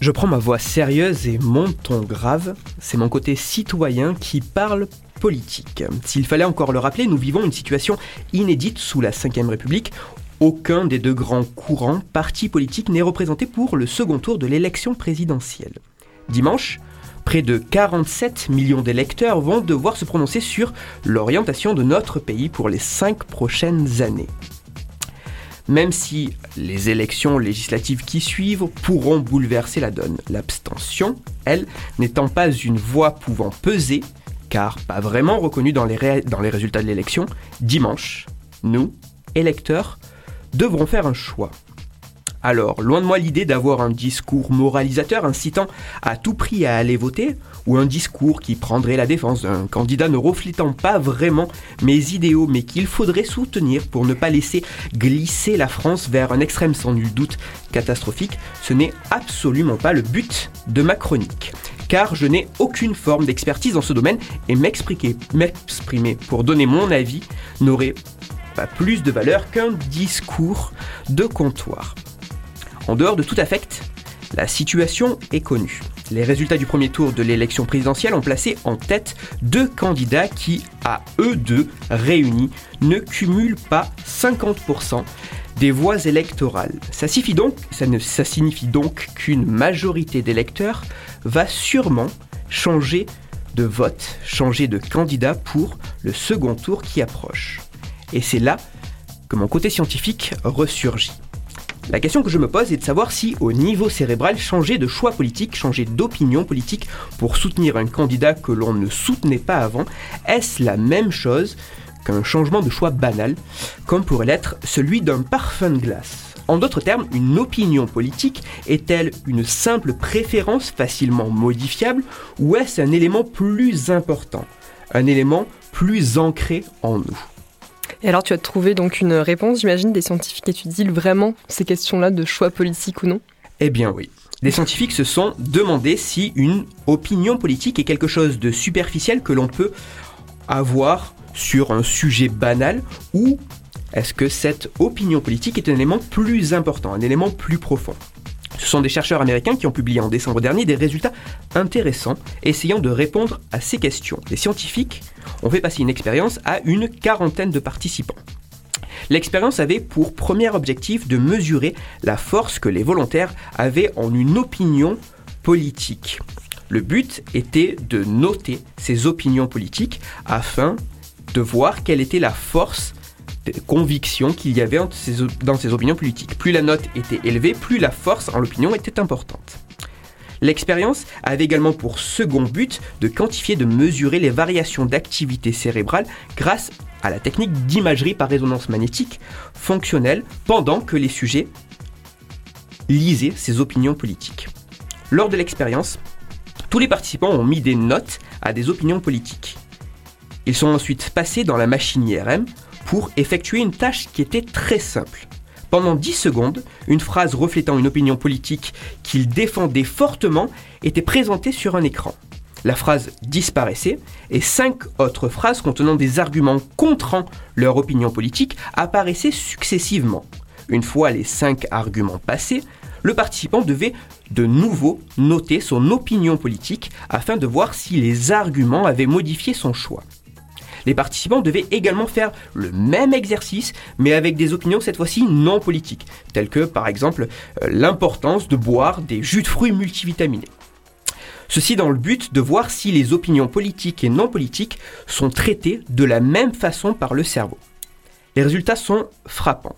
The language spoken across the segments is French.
Je prends ma voix sérieuse et mon ton grave. C'est mon côté citoyen qui parle politique. S'il fallait encore le rappeler, nous vivons une situation inédite sous la Ve République. Aucun des deux grands courants, partis politiques, n'est représenté pour le second tour de l'élection présidentielle. Dimanche, près de 47 millions d'électeurs vont devoir se prononcer sur l'orientation de notre pays pour les cinq prochaines années même si les élections législatives qui suivent pourront bouleverser la donne. L'abstention, elle, n'étant pas une voix pouvant peser, car pas vraiment reconnue dans les, dans les résultats de l'élection, dimanche, nous, électeurs, devrons faire un choix. Alors, loin de moi l'idée d'avoir un discours moralisateur incitant à tout prix à aller voter, ou un discours qui prendrait la défense d'un candidat ne reflétant pas vraiment mes idéaux, mais qu'il faudrait soutenir pour ne pas laisser glisser la France vers un extrême sans nul doute catastrophique, ce n'est absolument pas le but de ma chronique. Car je n'ai aucune forme d'expertise dans ce domaine et m'exprimer pour donner mon avis n'aurait pas plus de valeur qu'un discours de comptoir. En dehors de tout affect, la situation est connue. Les résultats du premier tour de l'élection présidentielle ont placé en tête deux candidats qui, à eux deux réunis, ne cumulent pas 50% des voix électorales. Ça signifie donc, qu'une majorité d'électeurs va sûrement changer de vote, changer de candidat pour le second tour qui approche. Et c'est là que mon côté scientifique ressurgit. La question que je me pose est de savoir si, au niveau cérébral, changer de choix politique, changer d'opinion politique pour soutenir un candidat que l'on ne soutenait pas avant, est-ce la même chose qu'un changement de choix banal, comme pourrait l'être celui d'un parfum de glace? En d'autres termes, une opinion politique est-elle une simple préférence facilement modifiable ou est-ce un élément plus important, un élément plus ancré en nous? Et alors, tu as trouvé donc une réponse, j'imagine, des scientifiques étudient vraiment ces questions-là de choix politique ou non? Eh bien oui. Les scientifiques se sont demandé si une opinion politique est quelque chose de superficiel que l'on peut avoir sur un sujet banal ou est-ce que cette opinion politique est un élément plus important, un élément plus profond? Ce sont des chercheurs américains qui ont publié en décembre dernier des résultats intéressants essayant de répondre à ces questions. Les scientifiques ont fait passer une expérience à une quarantaine de participants. L'expérience avait pour premier objectif de mesurer la force que les volontaires avaient en une opinion politique. Le but était de noter ces opinions politiques afin de voir quelle était la force conviction qu'il y avait dans ses opinions politiques. Plus la note était élevée, plus la force en l'opinion était importante. L'expérience avait également pour second but de quantifier, de mesurer les variations d'activité cérébrale grâce à la technique d'imagerie par résonance magnétique fonctionnelle pendant que les sujets lisaient ces opinions politiques. Lors de l'expérience, tous les participants ont mis des notes à des opinions politiques. Ils sont ensuite passés dans la machine IRM pour effectuer une tâche qui était très simple. Pendant 10 secondes, une phrase reflétant une opinion politique qu'ils défendaient fortement était présentée sur un écran. La phrase disparaissait et cinq autres phrases contenant des arguments contrant leur opinion politique apparaissaient successivement. Une fois les cinq arguments passés, le participant devait de nouveau noter son opinion politique afin de voir si les arguments avaient modifié son choix. Les participants devaient également faire le même exercice, mais avec des opinions cette fois-ci non politiques, telles que par exemple euh, l'importance de boire des jus de fruits multivitaminés. Ceci dans le but de voir si les opinions politiques et non politiques sont traitées de la même façon par le cerveau. Les résultats sont frappants.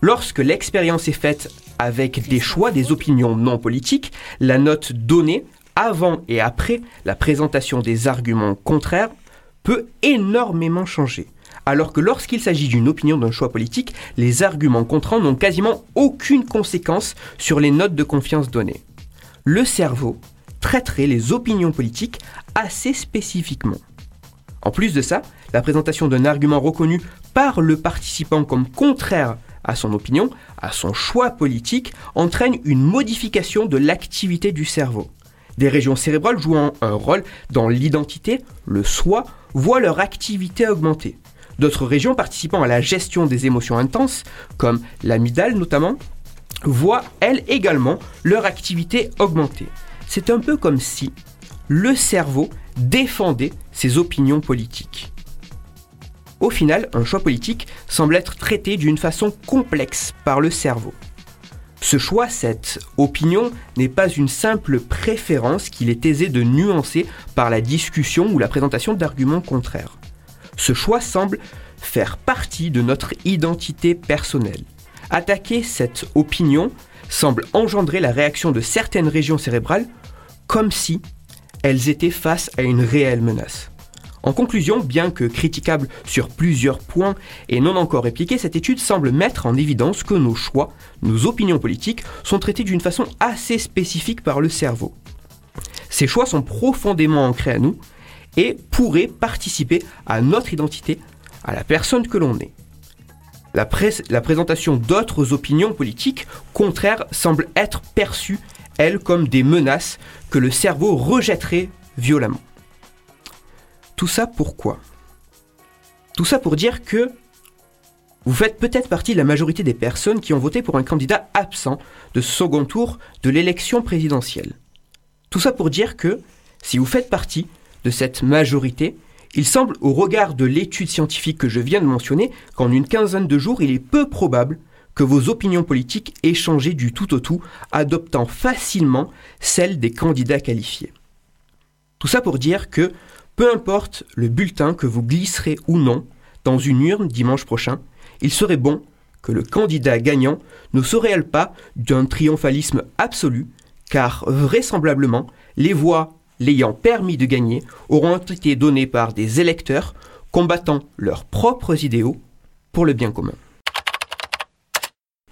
Lorsque l'expérience est faite avec des choix, des opinions non politiques, la note donnée avant et après la présentation des arguments contraires peut énormément changer. Alors que lorsqu'il s'agit d'une opinion d'un choix politique, les arguments contraints n'ont quasiment aucune conséquence sur les notes de confiance données. Le cerveau traiterait les opinions politiques assez spécifiquement. En plus de ça, la présentation d'un argument reconnu par le participant comme contraire à son opinion, à son choix politique, entraîne une modification de l'activité du cerveau. Des régions cérébrales jouant un rôle dans l'identité, le soi, voient leur activité augmenter. D'autres régions participant à la gestion des émotions intenses, comme l'amygdale notamment, voient elles également leur activité augmenter. C'est un peu comme si le cerveau défendait ses opinions politiques. Au final, un choix politique semble être traité d'une façon complexe par le cerveau. Ce choix, cette opinion, n'est pas une simple préférence qu'il est aisé de nuancer par la discussion ou la présentation d'arguments contraires. Ce choix semble faire partie de notre identité personnelle. Attaquer cette opinion semble engendrer la réaction de certaines régions cérébrales comme si elles étaient face à une réelle menace. En conclusion, bien que critiquable sur plusieurs points et non encore répliqué, cette étude semble mettre en évidence que nos choix, nos opinions politiques, sont traités d'une façon assez spécifique par le cerveau. Ces choix sont profondément ancrés à nous et pourraient participer à notre identité, à la personne que l'on est. La, la présentation d'autres opinions politiques contraires semble être perçue, elle, comme des menaces que le cerveau rejetterait violemment. Tout ça pourquoi Tout ça pour dire que vous faites peut-être partie de la majorité des personnes qui ont voté pour un candidat absent de ce second tour de l'élection présidentielle. Tout ça pour dire que, si vous faites partie de cette majorité, il semble, au regard de l'étude scientifique que je viens de mentionner, qu'en une quinzaine de jours, il est peu probable que vos opinions politiques aient changé du tout au tout, adoptant facilement celles des candidats qualifiés. Tout ça pour dire que peu importe le bulletin que vous glisserez ou non dans une urne dimanche prochain, il serait bon que le candidat gagnant ne se réelle pas d'un triomphalisme absolu, car vraisemblablement, les voix l'ayant permis de gagner auront été données par des électeurs combattant leurs propres idéaux pour le bien commun.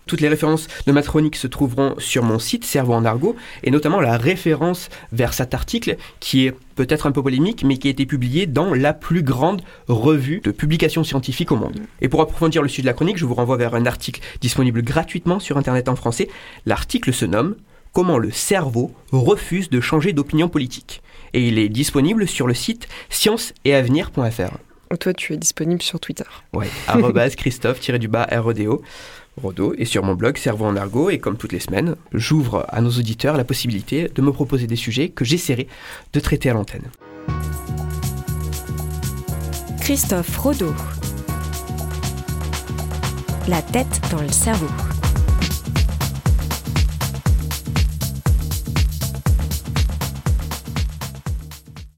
Toutes les références de ma chronique se trouveront sur mon site Cerveau en argot, et notamment la référence vers cet article qui est peut-être un peu polémique, mais qui a été publié dans la plus grande revue de publication scientifique au monde. Et pour approfondir le sujet de la chronique, je vous renvoie vers un article disponible gratuitement sur Internet en français. L'article se nomme Comment le cerveau refuse de changer d'opinion politique. Et il est disponible sur le site scienceetavenir.fr. Toi, tu es disponible sur Twitter. Ouais, Christophe-du-bas REDO. Rodo et sur mon blog Cerveau en argot et comme toutes les semaines, j'ouvre à nos auditeurs la possibilité de me proposer des sujets que j'essaierai de traiter à l'antenne. Christophe Rodo. La tête dans le cerveau.